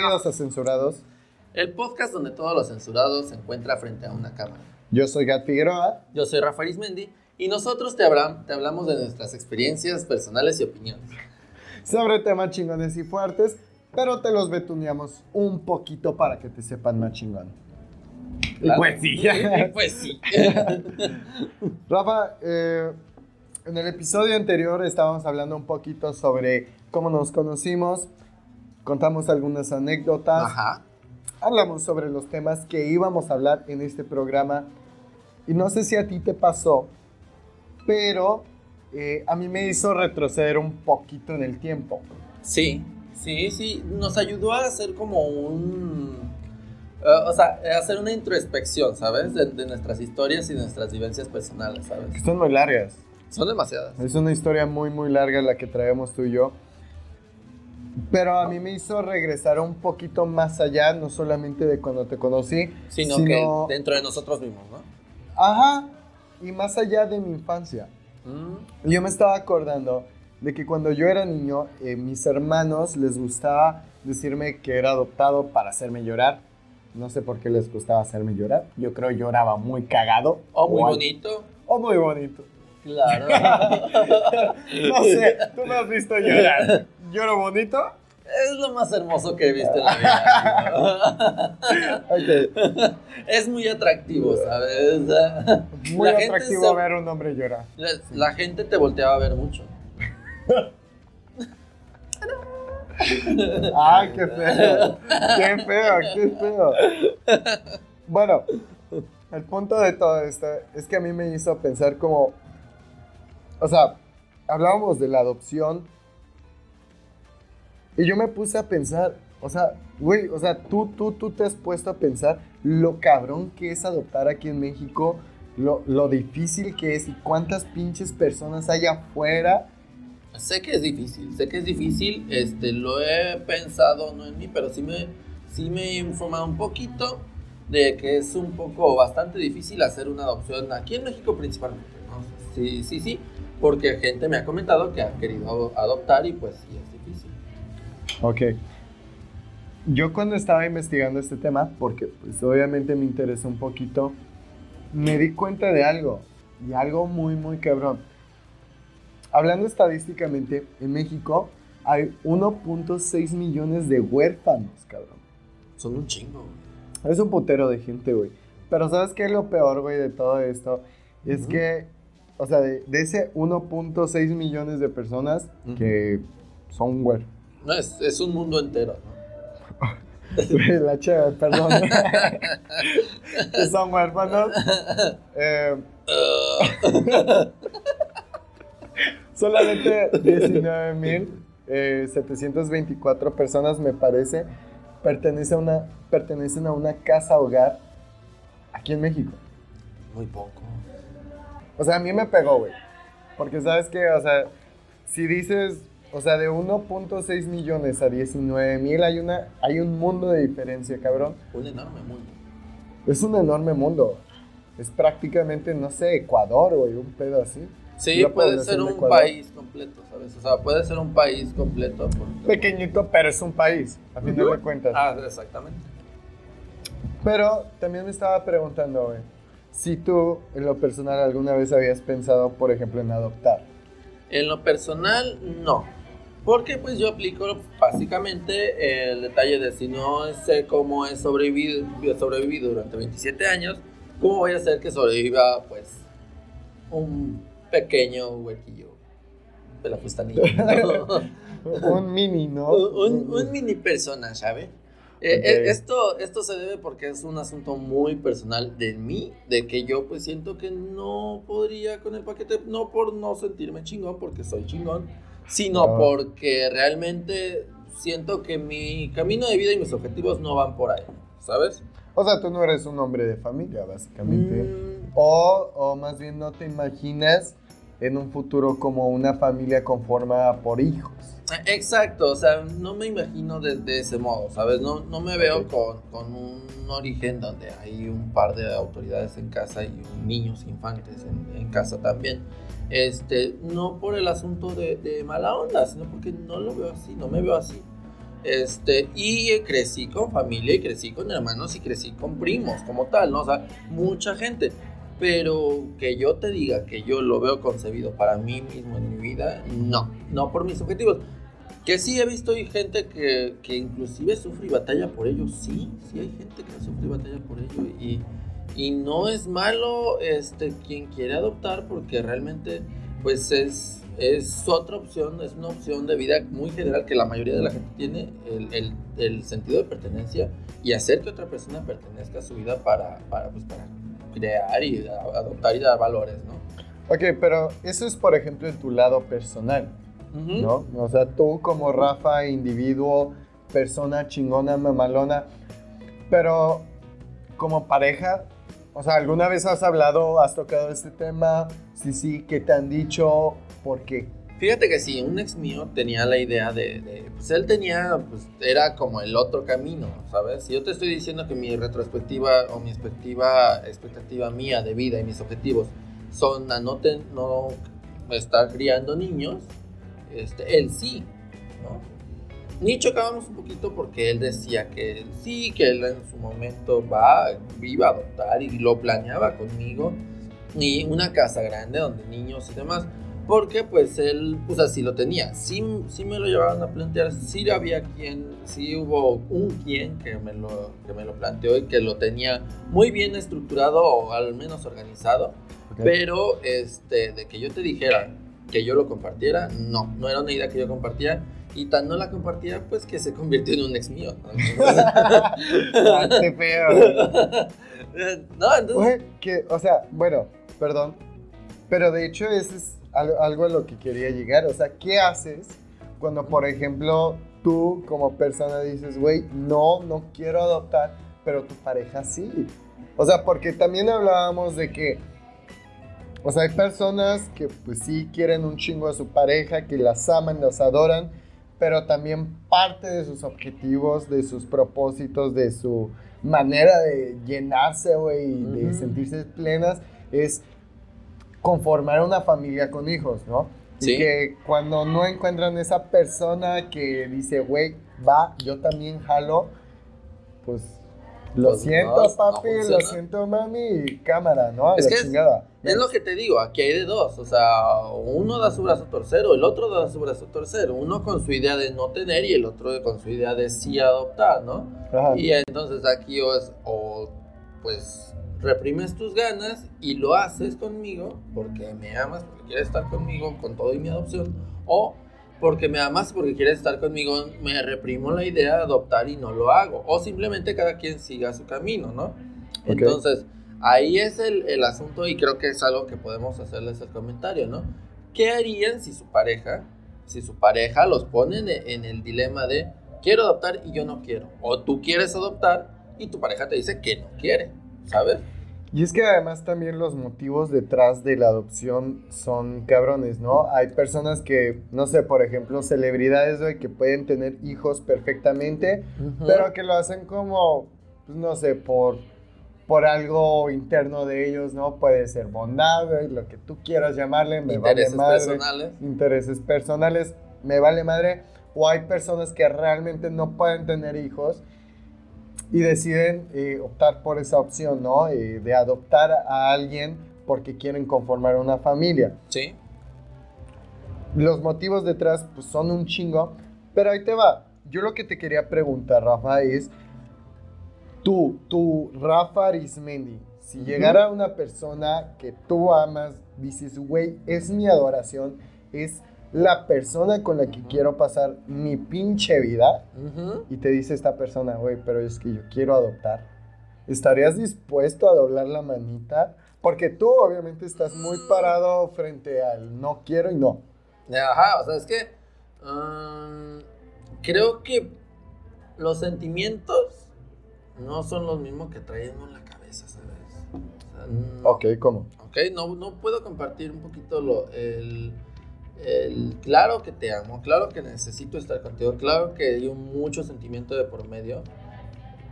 Bienvenidos a Censurados. El podcast donde todos los censurados se encuentran frente a una cámara. Yo soy Gat Figueroa. Yo soy Rafael Ismendi y nosotros te, hablam- te hablamos de nuestras experiencias personales y opiniones. Sobre temas chingones y fuertes, pero te los betuneamos un poquito para que te sepan más chingón. Y Claro. pues sí. Pues sí. Rafa, eh, en el episodio anterior estábamos hablando un poquito sobre cómo nos conocimos, contamos algunas anécdotas, Ajá. hablamos sobre los temas que íbamos a hablar en este programa y no sé si a ti te pasó, pero eh, a mí me hizo retroceder un poquito en el tiempo. Sí, sí, sí. Nos ayudó a hacer como un... eh, o sea, hacer una introspección, ¿sabes? De, de nuestras historias y nuestras vivencias personales, Que ¿sabes? son muy largas. Son demasiadas. Es una historia muy, muy larga la que traemos tú y yo. Pero a mí me hizo regresar un poquito más allá, no solamente de cuando te conocí, Sino, sino- que dentro de nosotros mismos, ¿no? Ajá, y más allá de mi infancia. Mm, Yo me estaba acordando de que cuando yo era niño, eh, mis hermanos les gustaba decirme que era adoptado para hacerme llorar. No sé por qué les gustaba hacerme llorar. Yo creo lloraba muy cagado. O muy al- bonito. O muy bonito. Claro. No sé, tú me has visto llorar. ¿Lloro bonito? Es lo más hermoso que he visto en la vida. Ok. es muy atractivo, ¿sabes? Muy La gente atractivo se- ver a un hombre llorar. La, la gente te volteaba a ver mucho. Ay, qué feo. Qué feo, qué feo. Bueno, el punto de todo esto es que a mí me hizo pensar como, o sea, hablábamos de la adopción y yo me puse a pensar, o sea, güey, o sea, tú, tú, tú te has puesto a pensar lo cabrón que es adoptar aquí en México, lo, lo difícil que es y cuántas pinches personas hay afuera. Sé que es difícil, sé que es difícil, este, lo he pensado, no en mí, pero sí me, sí me he informado un poquito de que es un poco bastante difícil hacer una adopción aquí en México principalmente, ¿no? Sí, sí, sí, porque gente me ha comentado que ha querido adoptar y pues sí. Ok. Yo cuando estaba investigando este tema, porque pues obviamente me interesó un poquito, me di cuenta de algo, y algo muy, muy cabrón. Hablando estadísticamente, en México hay 1.6 millones de huérfanos, cabrón. Son un chingo. Es un putero de gente, güey. Pero ¿sabes qué es lo peor, güey, de todo esto? Es que, o sea, de, de ese 1.6 millones de personas que son huérfanos. No, es, es un mundo entero, La chévere, perdón. que son huérfanos. Eh, solamente 19.724 personas, me parece, pertenece a una, pertenecen a una casa hogar aquí en México. Muy poco. O sea, a mí me pegó, güey. Porque sabes que, o sea, si dices, o sea, de 1.6 millones a 19 mil hay, una, hay un mundo de diferencia, cabrón. Un enorme mundo. Es un enorme mundo. Es prácticamente, no sé, Ecuador, güey, un pedo así. Sí, puede ser un país completo, ¿sabes? O sea, puede ser un país completo. Pequeñito, pero es un país, a final de cuentas. Ah, exactamente. Pero también me estaba preguntando, güey, si tú, en lo personal, alguna vez habías pensado, por ejemplo, en adoptar. En lo personal, no. Porque pues yo aplico básicamente el detalle de si no sé cómo he sobrevivido, sobrevivido durante 27 años, ¿cómo voy a hacer que sobreviva pues un pequeño huequillo de la fustanilla? un mini, ¿no? un, un mini persona, ¿sabe? Eh, Ok. eh, esto, esto se debe porque es un asunto muy personal de mí, de que yo pues siento que no podría con el paquete, no por no sentirme chingón, porque soy chingón, sino porque realmente siento que mi camino de vida y mis objetivos no van por ahí, ¿sabes? O sea, tú no eres un hombre de familia, básicamente. Mm, O, o más bien no te imaginas en un futuro como una familia conformada por hijos. Exacto, o sea, no me imagino de, de ese modo, ¿sabes? No, no me veo con, con un origen donde hay un par de autoridades en casa y niños infantes en, en casa también. Este, no por el asunto de, mala onda, sino porque no lo veo así, no me veo así. Este, y crecí con familia y crecí con hermanos y crecí con primos como tal, ¿no? O sea, mucha gente. Pero que yo te diga que yo lo veo concebido para mí mismo en mi vida, no, no por mis objetivos. Que sí he visto hay gente que, que inclusive sufre y batalla por ello, sí, sí hay gente que sufre y batalla por ello y, y no es malo este, quien quiere adoptar porque realmente pues es, es otra opción, es una opción de vida muy general que la mayoría de la gente tiene, el, el, el sentido de pertenencia y hacer que otra persona pertenezca a su vida para, para, pues, para crear y a- adoptar y dar valores, ¿no? Ok, pero eso es, por ejemplo, en tu lado personal, ¿no? O sea, tú como Rafa, individuo, persona chingona, mamalona, pero como pareja, o sea, ¿alguna vez has hablado, has tocado este tema? Sí, sí, ¿qué te han dicho? ¿Por qué? Fíjate que sí, un ex mío tenía la idea de, de- pues él tenía, pues era como el otro camino, ¿sabes? Si yo te estoy diciendo que mi retrospectiva o mi expectativa, expectativa mía de vida y mis objetivos son a no, ten- no estar criando niños, este, él sí, ¿no? Ni chocábamos un poquito porque él decía que sí, que él en su momento va, iba a adoptar y lo planeaba conmigo, y una casa grande donde niños y demás. Porque pues él, pues así lo tenía. Sí, sí me lo llevaron a plantear, sí había quien, sí hubo un quien que me, lo, que me lo planteó y que lo tenía muy bien estructurado o al menos organizado. Pero este, de que yo te dijera que yo lo compartiera, no, no era una idea que yo compartía. Y tan no la compartía, pues que se convirtió en un ex mío. ¿no? Ah, qué feo. no, entonces... Oye, que, o sea, bueno, perdón, pero de hecho ese es al- algo a lo que quería llegar. O sea, ¿qué haces cuando, por ejemplo, tú como persona dices, güey, no, no quiero adoptar, pero tu pareja sí? O sea, porque también hablábamos de que, o sea, hay personas que pues sí quieren un chingo a su pareja, que las aman, las adoran, pero también parte de sus objetivos, de sus propósitos, de su manera de llenarse, güey, y de sentirse plenas, es conformar una familia con hijos, ¿no? Sí. Y que cuando no encuentran esa persona que dice, güey, va, yo también jalo, pues lo Pues siento, no, no papi, lo siento, mami, y cámara, ¿no? Es la que chingada. Es lo que te digo, aquí hay de dos, o sea, uno da su brazo a torcer o el otro da su brazo a torcer, uno con su idea de no tener y el otro con su idea de sí adoptar, ¿no? Ajá. Y entonces aquí o, es- o pues reprimes tus ganas y lo haces conmigo porque me amas, porque quieres estar conmigo con todo y mi adopción, o porque me amas, porque quieres estar conmigo, me reprimo la idea de adoptar y no lo hago, o simplemente cada quien siga su camino, ¿no? Entonces, ahí es el, el asunto y creo que es algo que podemos hacerles el comentario, ¿no? ¿Qué harían si su pareja, si su pareja los pone en, en el dilema de quiero adoptar y yo no quiero? O tú quieres adoptar y tu pareja te dice que no quiere, ¿sabes? Y es que además también los motivos detrás de la adopción son cabrones, ¿no? Hay personas que, no sé, por ejemplo, celebridades, güey, que pueden tener hijos perfectamente, pero que lo hacen como, pues no sé, por, por algo interno de ellos, ¿no? Puede ser bondad, güey, lo que tú quieras llamarle, me intereses vale madre. personales. Intereses personales, me vale madre. O hay personas que realmente no pueden tener hijos y deciden eh, optar por esa opción, ¿no? Eh, de adoptar a alguien porque quieren conformar una familia. Sí. Los motivos detrás pues, son un chingo, pero ahí te va. Yo lo que te quería preguntar, Rafa, es tú, tú, Rafa Arismendi, si llegara una persona que tú amas, dices, güey, es mi adoración, es la persona con la que quiero pasar mi pinche vida, y te dice esta persona, güey, pero es que yo quiero adoptar, ¿estarías dispuesto a doblar la manita? Porque tú obviamente estás muy parado frente al no quiero y no. Ajá, o sea, es que um, creo que los sentimientos no son los mismos que traemos en la cabeza, ¿sabes? O sea, no- Ok, ¿cómo? Ok, no, no puedo compartir un poquito lo, el, claro que te amo, claro que necesito estar contigo, claro que un mucho sentimiento de por medio,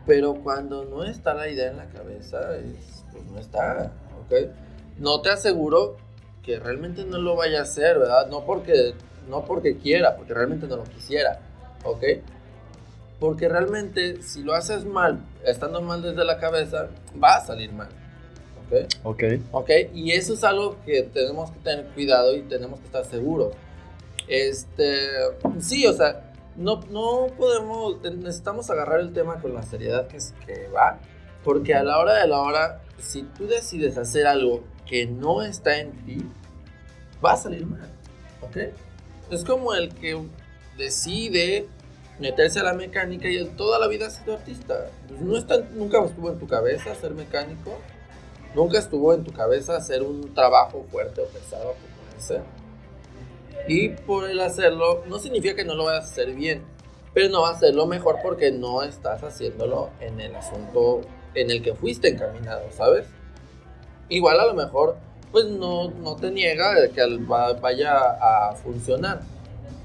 pero cuando no está la idea en la cabeza, es, pues no está, ¿ok? No te aseguro que realmente no lo vaya a hacer, ¿verdad? No porque, no porque quiera, porque realmente no lo quisiera, ¿ok? Porque realmente si lo haces mal, estando mal desde la cabeza, va a salir mal. ¿Ok? Ok. ¿Ok? Y eso es algo que tenemos que tener cuidado y tenemos que estar seguros. Este, sí, o sea, no, no podemos, necesitamos agarrar el tema con la seriedad que, es, que va, porque a la hora de la hora, si tú decides hacer algo que no está en ti, va a salir mal, ¿ok? Es como el que decide meterse a la mecánica y él toda la vida ha sido artista. Pues no está, nunca estuvo en tu cabeza ser mecánico, nunca estuvo en tu cabeza hacer un trabajo fuerte o pesado como ese. Y por el hacerlo, no significa que no lo vayas a hacer bien, pero no va a hacerlo mejor porque no estás haciéndolo en el asunto en el que fuiste encaminado, ¿sabes? Igual a lo mejor, pues no, no te niega que vaya a funcionar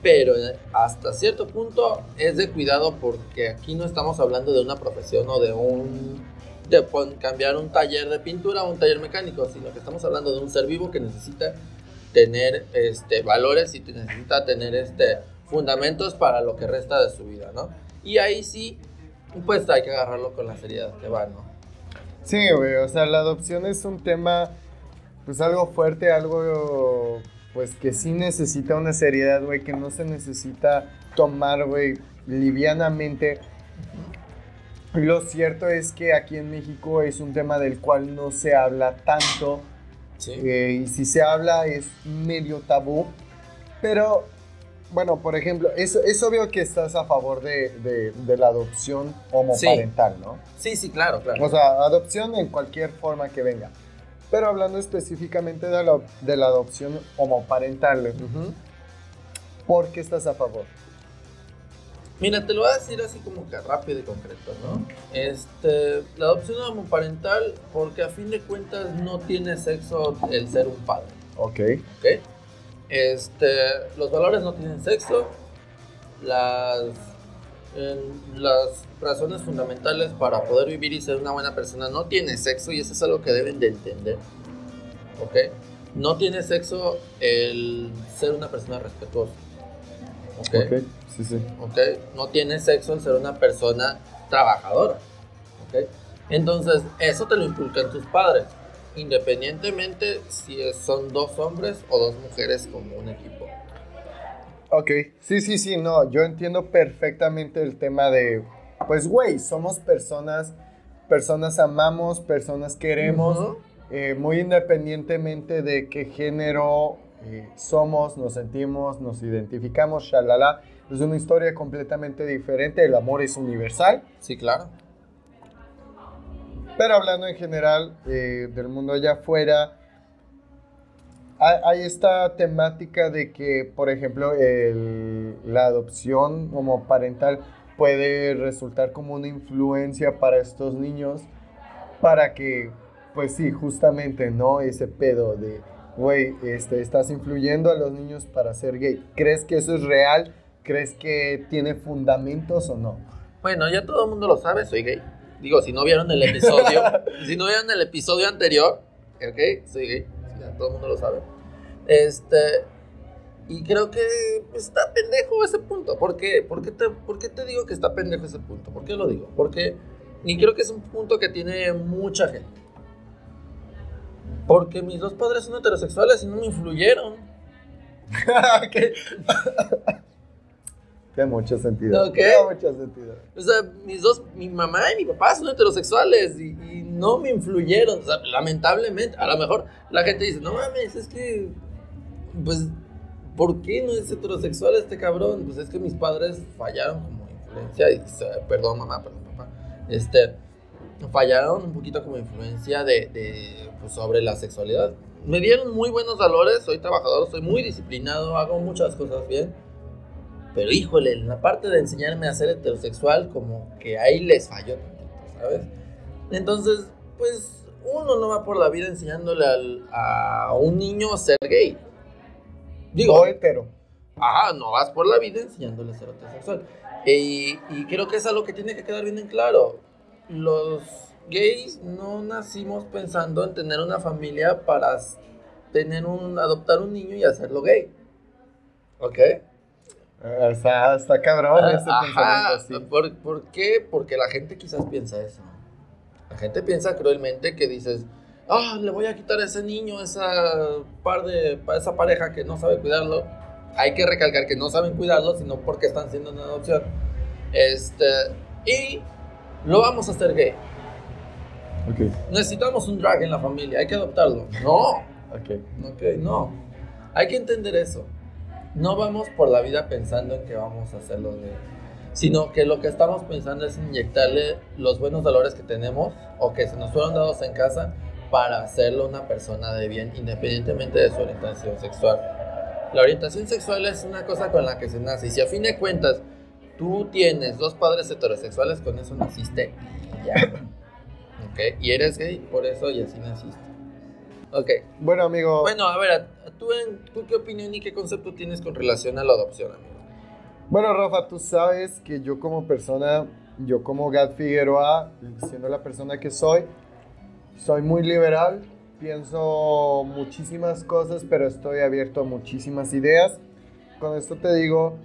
pero hasta cierto punto es de cuidado porque aquí no estamos hablando de una profesión o de un de cambiar un taller de pintura a un taller mecánico, sino que estamos hablando de un ser vivo que necesita tener este valores y necesita tener este fundamentos para lo que resta de su vida, ¿no? Y ahí sí pues hay que agarrarlo con la seriedad que va, ¿no? Sí, güey, o sea, la adopción es un tema pues algo fuerte, algo pues que sí necesita una seriedad, güey, que no se necesita tomar, güey, livianamente. Lo cierto es que aquí en México es un tema del cual no se habla tanto. Eh, y si se habla es medio tabú. Pero, bueno, por ejemplo, es, es obvio que estás a favor de, la adopción homoparental, ¿no? Sí, sí, claro, claro. O sea, adopción en cualquier forma que venga. Pero hablando específicamente de la, de la adopción homoparental, ¿por qué estás a favor? Mira, te lo voy a decir así como que rápido y concreto, ¿no? Este, la adopción homoparental, porque a fin de cuentas no tiene sexo el ser un padre. Ok. Ok. Este, los valores no tienen sexo, las las razones fundamentales para poder vivir y ser una buena persona no tiene sexo y eso es algo que deben de entender. ¿Ok? No tiene sexo el ser una persona respetuosa. ¿Ok? okay. Sí, sí. No tiene sexo el ser una persona trabajadora. Entonces, eso te lo inculcan tus padres. Independientemente si son dos hombres o dos mujeres como un equipo. Ok, sí, sí, sí, no, yo entiendo perfectamente el tema de, pues, güey, somos personas, personas amamos, personas queremos, eh, muy independientemente de qué género eh, somos, nos sentimos, nos identificamos, shalala, es una historia completamente diferente, el amor es universal. Sí, claro. Pero hablando en general eh, del mundo allá afuera, hay esta temática de que, por ejemplo, la adopción como parental puede resultar como una influencia para estos niños para que, pues sí, justamente, ¿no? Ese pedo de, güey, este, estás influyendo a los niños para ser gay. ¿Crees que eso es real? ¿Crees que tiene fundamentos o no? Bueno, ya todo el mundo lo sabe, soy gay. Digo, si no vieron el episodio, si no vieron el episodio anterior, ok, soy gay, ya todo el mundo lo sabe. Este, y creo que está pendejo ese punto. ¿Por qué? ¿Por qué, te, ¿Por qué te digo que está pendejo ese punto? ¿Por qué lo digo? Porque, y creo que es un punto que tiene mucha gente. Porque mis dos padres son heterosexuales y no me influyeron. Tiene mucho sentido. Tiene mucho sentido. O sea, mis dos, mi mamá y mi papá son heterosexuales y, y no me influyeron. O sea, lamentablemente, a lo mejor la gente dice, no mames, es que pues, ¿por qué no es heterosexual este cabrón? Pues es que mis padres fallaron como influencia, y, perdón mamá, perdón papá, este, fallaron un poquito como influencia de, de pues, sobre la sexualidad. Me dieron muy buenos valores, soy trabajador, soy muy disciplinado, hago muchas cosas bien. Pero híjole, en la parte de enseñarme a ser heterosexual, como que ahí les falló ¿sabes? Entonces, pues uno no va por la vida enseñándole a un niño a ser gay. Digo, o hetero. Ajá, no vas por la vida enseñándole a ser heterosexual. Y, y creo que es algo que tiene que quedar bien en claro. Los gays no nacimos pensando en tener una familia para tener un, adoptar un niño y hacerlo gay. ¿Ok? Eh, Está, está cabrón ese Ajá. pensamiento así. ¿Por, por qué? Porque la gente quizás piensa eso. La gente piensa cruelmente que dices, ah, le voy a quitar a ese niño, esa par de, a esa pareja que no sabe cuidarlo. Hay que recalcar que no saben cuidarlo, sino porque están siendo una adopción. Este, y lo vamos a hacer gay. Ok, Necesitamos un drag en la familia, hay que adoptarlo. No, ok. Ok, no. Hay que entender eso. No vamos por la vida pensando en que vamos a hacerlo de... Sino que lo que estamos pensando es inyectarle los buenos valores que tenemos o que se nos fueron dados en casa para hacerlo una persona de bien independientemente de su orientación sexual. La orientación sexual es una cosa con la que se nace y si a fin de cuentas tú tienes dos padres heterosexuales, con eso naciste y ya. ¿Ok? Y eres gay por eso y así naciste. Ok. Bueno, amigo, Bueno, a ver, ¿tú, en- ¿tú qué opinión y qué concepto tienes con relación a la adopción, amigo? bueno, Rafa, tú sabes que yo como persona, yo como Gad Figueroa, siendo la persona que soy, soy muy liberal, pienso muchísimas cosas, pero estoy abierto a muchísimas ideas. Con esto te digo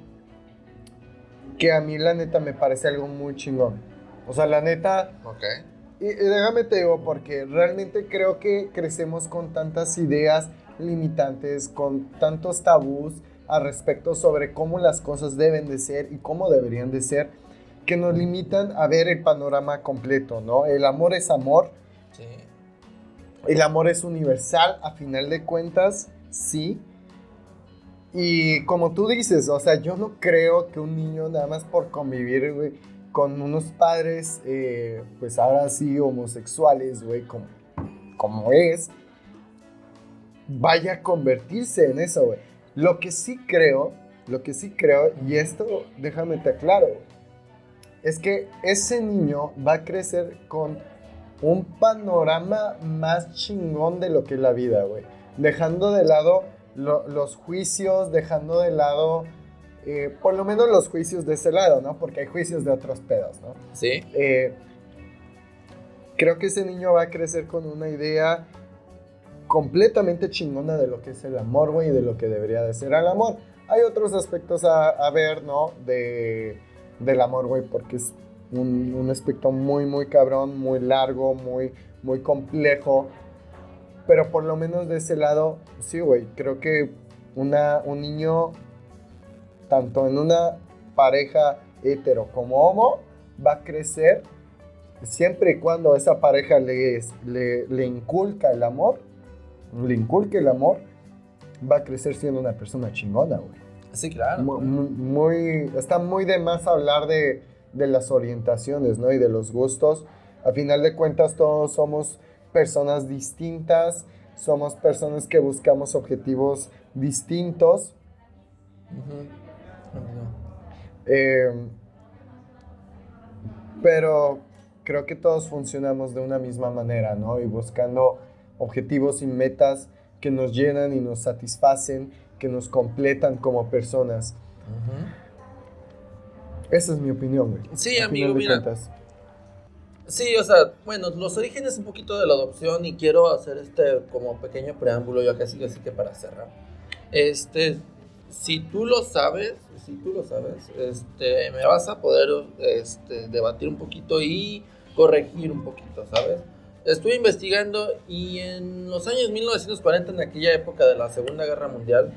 que a mí la neta me parece algo muy chingón. O sea, la neta, Ok. Y, y déjame te digo, porque realmente creo que crecemos con tantas ideas limitantes, con tantos tabús al respecto sobre cómo las cosas deben de ser y cómo deberían de ser, que nos limitan a ver el panorama completo, ¿no? El amor es amor, Sí. el amor es universal, a final de cuentas, sí. Y como tú dices, o sea, yo no creo que un niño nada más por convivir, con unos padres, eh, pues ahora sí, homosexuales, güey, como, como es, vaya a convertirse en eso, güey. Lo que sí creo, lo que sí creo, y esto déjame te aclaro, es que ese niño va a crecer con un panorama más chingón de lo que es la vida, güey. Dejando de lado lo- los juicios, dejando de lado, eh, por lo menos los juicios de ese lado, ¿no? Porque hay juicios de otros pedos, ¿no? Sí. Eh, creo que ese niño va a crecer con una idea completamente chingona de lo que es el amor, güey, y de lo que debería de ser el amor. Hay otros aspectos a, a ver, ¿no? De, del amor, güey, porque es un, un aspecto muy, muy cabrón, muy largo, muy, muy complejo. Pero por lo menos de ese lado, sí, güey, creo que una, un niño, tanto en una pareja hetero como homo, va a crecer siempre y cuando esa pareja le, le, le inculca el amor, le inculque el amor, va a crecer siendo una persona chingona, güey. Sí, claro. Mu- mu- Muy, está muy de más hablar de, de las orientaciones, ¿no? Y de los gustos. A final de cuentas, todos somos personas distintas, somos personas que buscamos objetivos distintos. Eh, pero creo que todos funcionamos de una misma manera, ¿no? Y buscando objetivos y metas que nos llenan y nos satisfacen, que nos completan como personas. Esa es mi opinión, güey. Sí, A amigo, mira. cuentas. Sí, o sea, bueno, los orígenes un poquito de la adopción y quiero hacer este como pequeño preámbulo ya casi así que para cerrar. Este, si tú lo sabes, si tú lo sabes, este, me vas a poder este, debatir un poquito y corregir un poquito, ¿sabes? Estuve investigando y en los años 1940, en aquella época de la Segunda Guerra Mundial,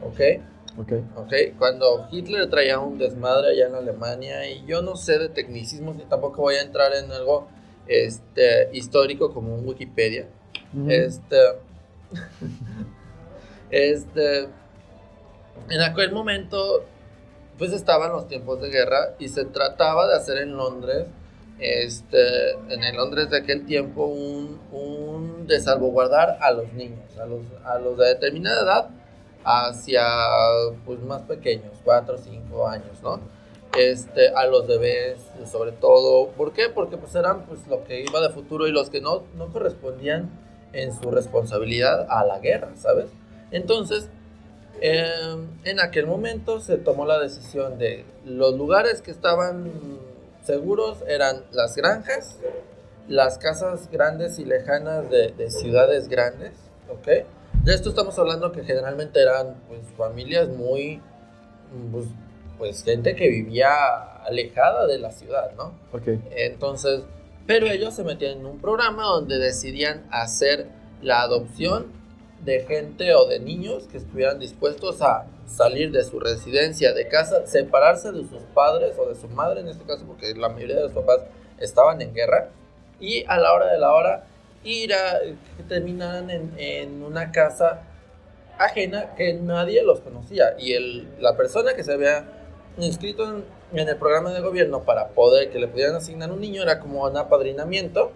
¿ok? Ok. ¿ok? Cuando Hitler traía un desmadre allá en Alemania y yo no sé de tecnicismos ni tampoco voy a entrar en algo este, histórico como un Wikipedia. Este, este, en aquel momento pues estaban los tiempos de guerra y se trataba de hacer en Londres, este, en el Londres de aquel tiempo, un, un de salvaguardar a los niños, a los, a los de determinada edad hacia pues más pequeños, 4 o 5 años, ¿no? Este, a los bebés, sobre todo, ¿por qué? Porque pues eran pues lo que iba de futuro y los que no, no correspondían en su responsabilidad a la guerra, ¿sabes? Entonces, Eh, en aquel momento se tomó la decisión de los lugares que estaban seguros eran las granjas, las casas grandes y lejanas de, de ciudades grandes, ¿ok? De esto estamos hablando que generalmente eran pues, familias muy, pues, pues gente que vivía alejada de la ciudad, ¿no? Ok. Entonces, pero ellos se metían en un programa donde decidían hacer la adopción de gente o de niños que estuvieran dispuestos a salir de su residencia, de casa, separarse de sus padres o de su madre en este caso, porque la mayoría de los papás estaban en guerra, y a la hora de la hora ir a que terminaran en, en una casa ajena que nadie los conocía. Y el, la persona que se había inscrito en, el programa de gobierno para poder que le pudieran asignar un niño era como un apadrinamiento.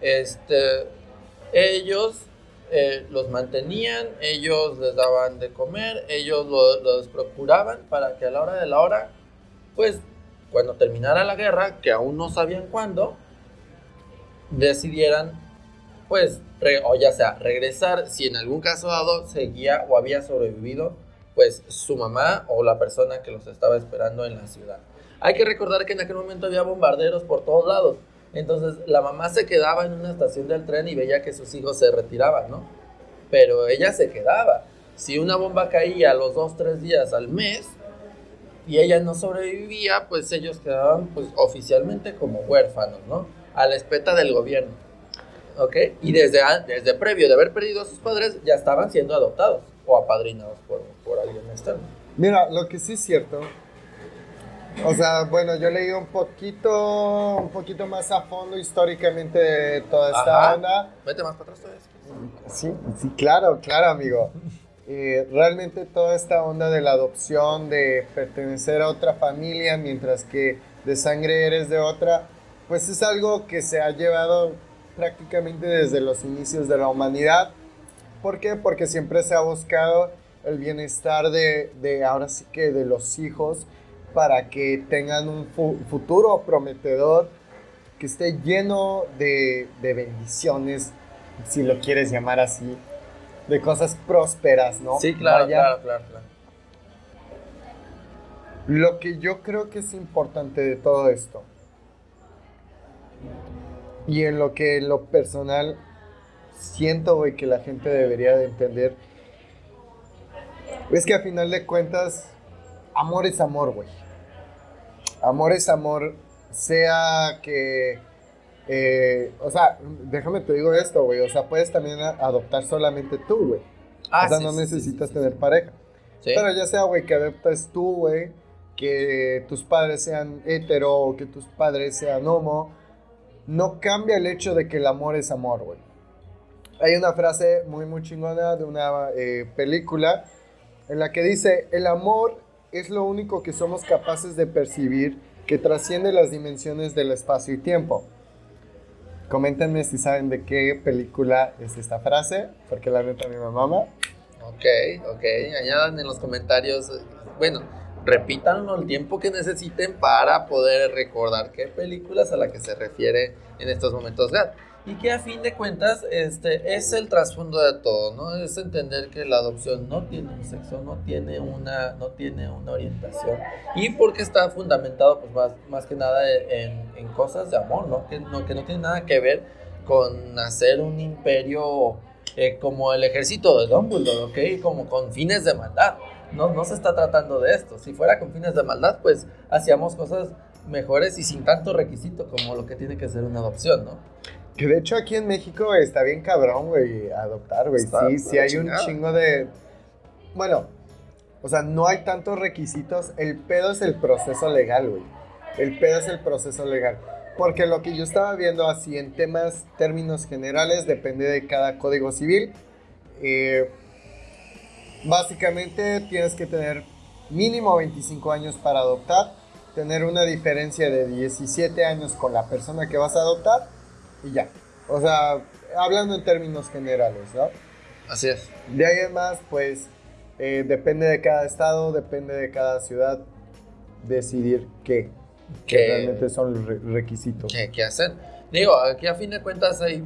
Este ellos eh, los mantenían, ellos les daban de comer, ellos lo- los procuraban para que a la hora de la hora, pues cuando terminara la guerra, que aún no sabían cuándo, decidieran, pues, o ya sea, regresar, si en algún caso dado seguía o había sobrevivido, pues su mamá o la persona que los estaba esperando en la ciudad. Hay que recordar que en aquel momento había bombarderos por todos lados. Entonces la mamá se quedaba en una estación del tren y veía que sus hijos se retiraban, ¿no? Pero ella se quedaba. Si una bomba caía los dos, tres días al mes y ella no sobrevivía, pues ellos quedaban pues oficialmente como huérfanos, ¿no? A la espeta del gobierno. ¿Ok? Y desde, desde previo de haber perdido a sus padres, ya estaban siendo adoptados o apadrinados por, por alguien externo. Mira, lo que sí es cierto. O sea, bueno, yo leí un poquito, un poquito más a fondo históricamente de toda esta Ajá. onda. Vete más para atrás todavía. Sí, sí, claro, claro, amigo. Eh, realmente toda esta onda de la adopción, de pertenecer a otra familia, mientras que de sangre eres de otra, pues es algo que se ha llevado prácticamente desde los inicios de la humanidad. ¿Por qué? Porque siempre se ha buscado el bienestar de, de ahora sí que de los hijos para que tengan un fu- futuro prometedor que esté lleno de, de bendiciones, si lo quieres llamar así, de cosas prósperas, ¿no? Sí, claro, Vaya, claro, claro, claro. Lo que yo creo que es importante de todo esto, y en lo que en lo personal siento, güey, que la gente debería de entender, es que a final de cuentas, amor es amor, güey. Amor es amor, sea que... eh, o sea, déjame te digo esto, güey. O sea, puedes también adoptar solamente tú, güey. Ah, o sea, sí, no sí, necesitas sí, tener pareja. Pero ya sea, güey, que adoptes tú, güey, que tus padres sean hetero o que tus padres sean homo, no cambia el hecho de que el amor es amor, güey. Hay una frase muy, muy chingona de una eh, película en la que dice, el amor es lo único que somos capaces de percibir que trasciende las dimensiones del espacio y tiempo. Coméntenme si saben de qué película es esta frase, porque la neta mi mamá. Ok, ok. Añadan en los comentarios. eh, Bueno, repítanlo el tiempo que necesiten para poder recordar qué películas a la que se refiere en estos momentos. Y que a fin de cuentas este, es el trasfondo de todo, ¿no? Es entender que la adopción no tiene un sexo, no tiene una, no tiene una orientación. Y porque está fundamentado, pues más, más que nada en, en cosas de amor, ¿no? Que, ¿no? que no tiene nada que ver con hacer un imperio eh, como el ejército de Dumbledore, ¿ok? Como con fines de maldad. No, no se está tratando de esto. Si fuera con fines de maldad, pues hacíamos cosas mejores y sin tanto requisito como lo que tiene que ser una adopción, ¿no? Que de hecho aquí en México está bien cabrón, güey, adoptar, güey. Sí, sí hay un chingo de... Bueno, o sea, no hay tantos requisitos. El pedo es el proceso legal, güey. El pedo es el proceso legal. Porque lo que yo estaba viendo así en temas, términos generales, depende de cada código civil. Eh, básicamente tienes que tener mínimo 25 años para adoptar, tener una diferencia de 17 años con la persona que vas a adoptar y ya. O sea, hablando en términos generales, ¿no? Así es. De ahí en más, pues, eh, depende de cada estado, depende de cada ciudad, decidir qué, qué Que- realmente son los re- requisitos. ¿Qué, qué hacer? Digo, aquí a fin de cuentas hay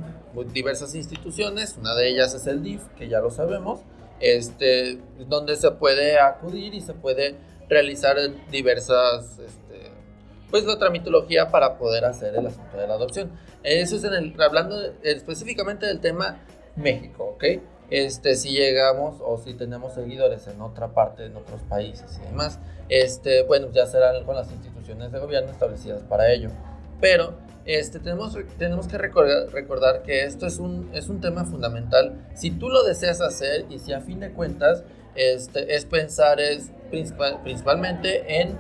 diversas instituciones, una de ellas es el DIF, que ya lo sabemos, este, donde se puede acudir y se puede realizar diversas, este, pues la tramitología para poder hacer el asunto de la adopción. Eso es en el, hablando específicamente del tema México, ¿ok? Este, si llegamos o si tenemos seguidores en otra parte, en otros países y demás, este, bueno, ya serán con las instituciones de gobierno establecidas para ello. Pero este, tenemos, tenemos que recordar, recordar que esto es un, es un tema fundamental. Si tú lo deseas hacer y si a fin de cuentas este, es pensar es principal, principalmente en,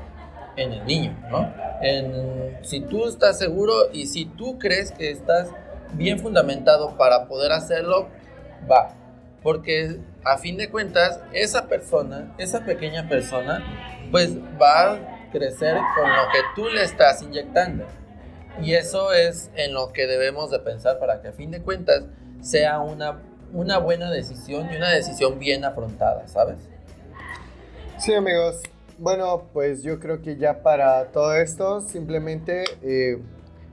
en el niño, ¿no? En, si tú estás seguro y si tú crees que estás bien fundamentado para poder hacerlo, va. Porque a fin de cuentas, esa persona, esa pequeña persona, pues va a crecer con lo que tú le estás inyectando. Y eso es en lo que debemos de pensar para que a fin de cuentas sea una, una buena decisión y una decisión bien afrontada, ¿sabes? Sí, amigos. Bueno, pues yo creo que ya para todo esto, simplemente eh,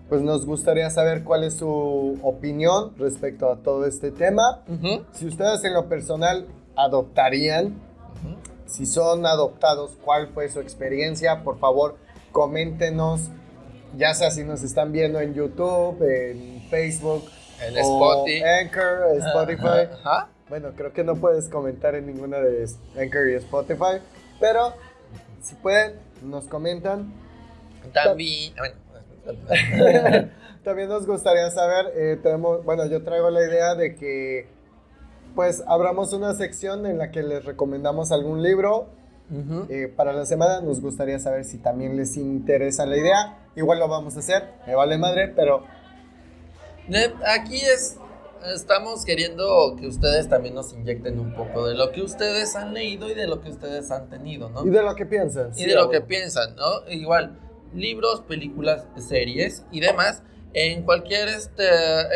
pues nos gustaría saber cuál es su opinión respecto a todo este tema. Si ustedes en lo personal adoptarían, si son adoptados, cuál fue su experiencia, por favor, coméntenos, ya sea si nos están viendo en YouTube, en Facebook, en Spotify. Anchor, Spotify. Bueno, creo que no puedes comentar en ninguna de Anchor y Spotify, pero si pueden, nos comentan. También, También nos gustaría saber, eh, tenemos, bueno, yo traigo la idea de que pues abramos una sección en la que les recomendamos algún libro eh, para la semana. Nos gustaría saber si también les interesa la idea. Igual lo vamos a hacer, me vale madre, pero... Aquí es, estamos queriendo que ustedes también nos inyecten un poco de lo que ustedes han leído y de lo que ustedes han tenido, ¿no? Y de lo que piensan. Y de lo que piensan, ¿no? Igual, libros, películas, series y demás en cualquier este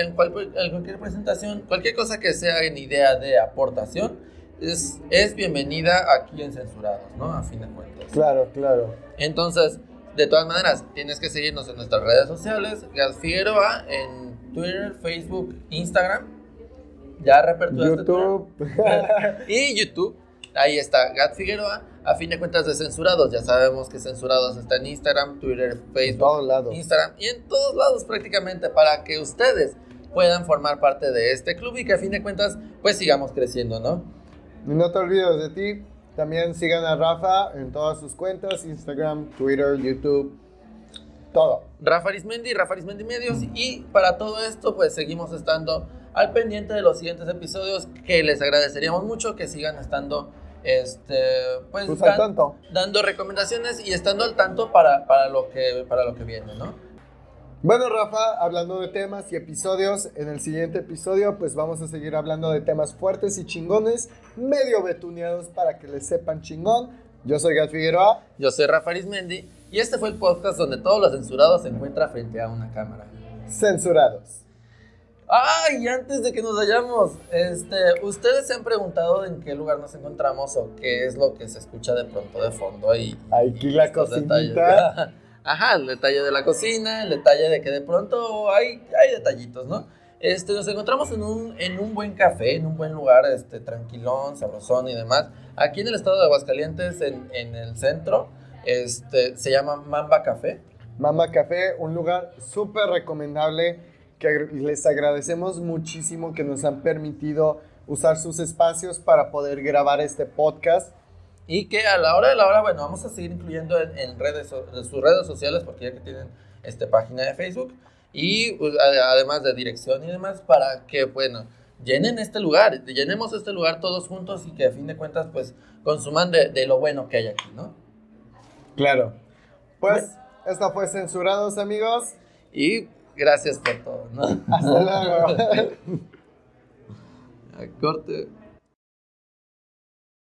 en, cualquier presentación, cualquier cosa que sea en idea de aportación es, es bienvenida aquí en Censurados, ¿no? A fin de cuentas. Claro, claro. Entonces, de todas maneras, tienes que seguirnos en nuestras redes sociales, Gas Figueroa, en Twitter, Facebook, Instagram. Ya reperturaste YouTube. y YouTube. Ahí está, Gat Figueroa a fin de cuentas de censurados. Ya sabemos que censurados está en Instagram, Twitter, Facebook, Instagram y en todos lados prácticamente para que ustedes puedan formar parte de este club y que a fin de cuentas pues sigamos creciendo, ¿no? Y no te olvides de ti. También sigan a Rafa en todas sus cuentas, Instagram, Twitter, YouTube, todo. Rafa Arismendi, Rafa Arismendi Medios y para todo esto pues seguimos estando al pendiente de los siguientes episodios que les agradeceríamos mucho que sigan estando este, pues, pues tanto. dando recomendaciones y estando al tanto para, para, lo que, para lo que viene, ¿no? Bueno, Rafa, hablando de temas y episodios, en el siguiente episodio pues vamos a seguir hablando de temas fuertes y chingones, medio betuneados para que les sepan chingón. Yo soy Gat Figueroa. Yo soy Rafa Arismendi y este fue el podcast donde todos los censurados se encuentran frente a una cámara. Censurados. Ay, antes de que nos vayamos, este, ¿ustedes se han preguntado en qué lugar nos encontramos o qué es lo que se escucha de pronto de fondo? Y, Aquí la cocinita. Ajá, el detalle de la cocina, el detalle de que de pronto hay, hay detallitos, ¿no? Este, nos encontramos en un, en un buen café, en un buen lugar, este, tranquilón, sabrosón y demás. Aquí en el estado de Aguascalientes, en, en el centro, este, se llama Mamba Café. Mamba Café, un lugar súper recomendable que les agradecemos muchísimo que nos han permitido usar sus espacios para poder grabar este podcast. Y que a la hora de la hora, bueno, vamos a seguir incluyendo en, redes, en sus redes sociales, porque ya que tienen esta página de Facebook, y pues, además de dirección y demás, para que, bueno, llenen este lugar, llenemos este lugar todos juntos y que a fin de cuentas, pues, consuman de, de lo bueno que hay aquí, ¿no? Claro. Pues, esto fue Censurados, amigos. Y Gracias por todo, ¿no? Hasta luego. Corte.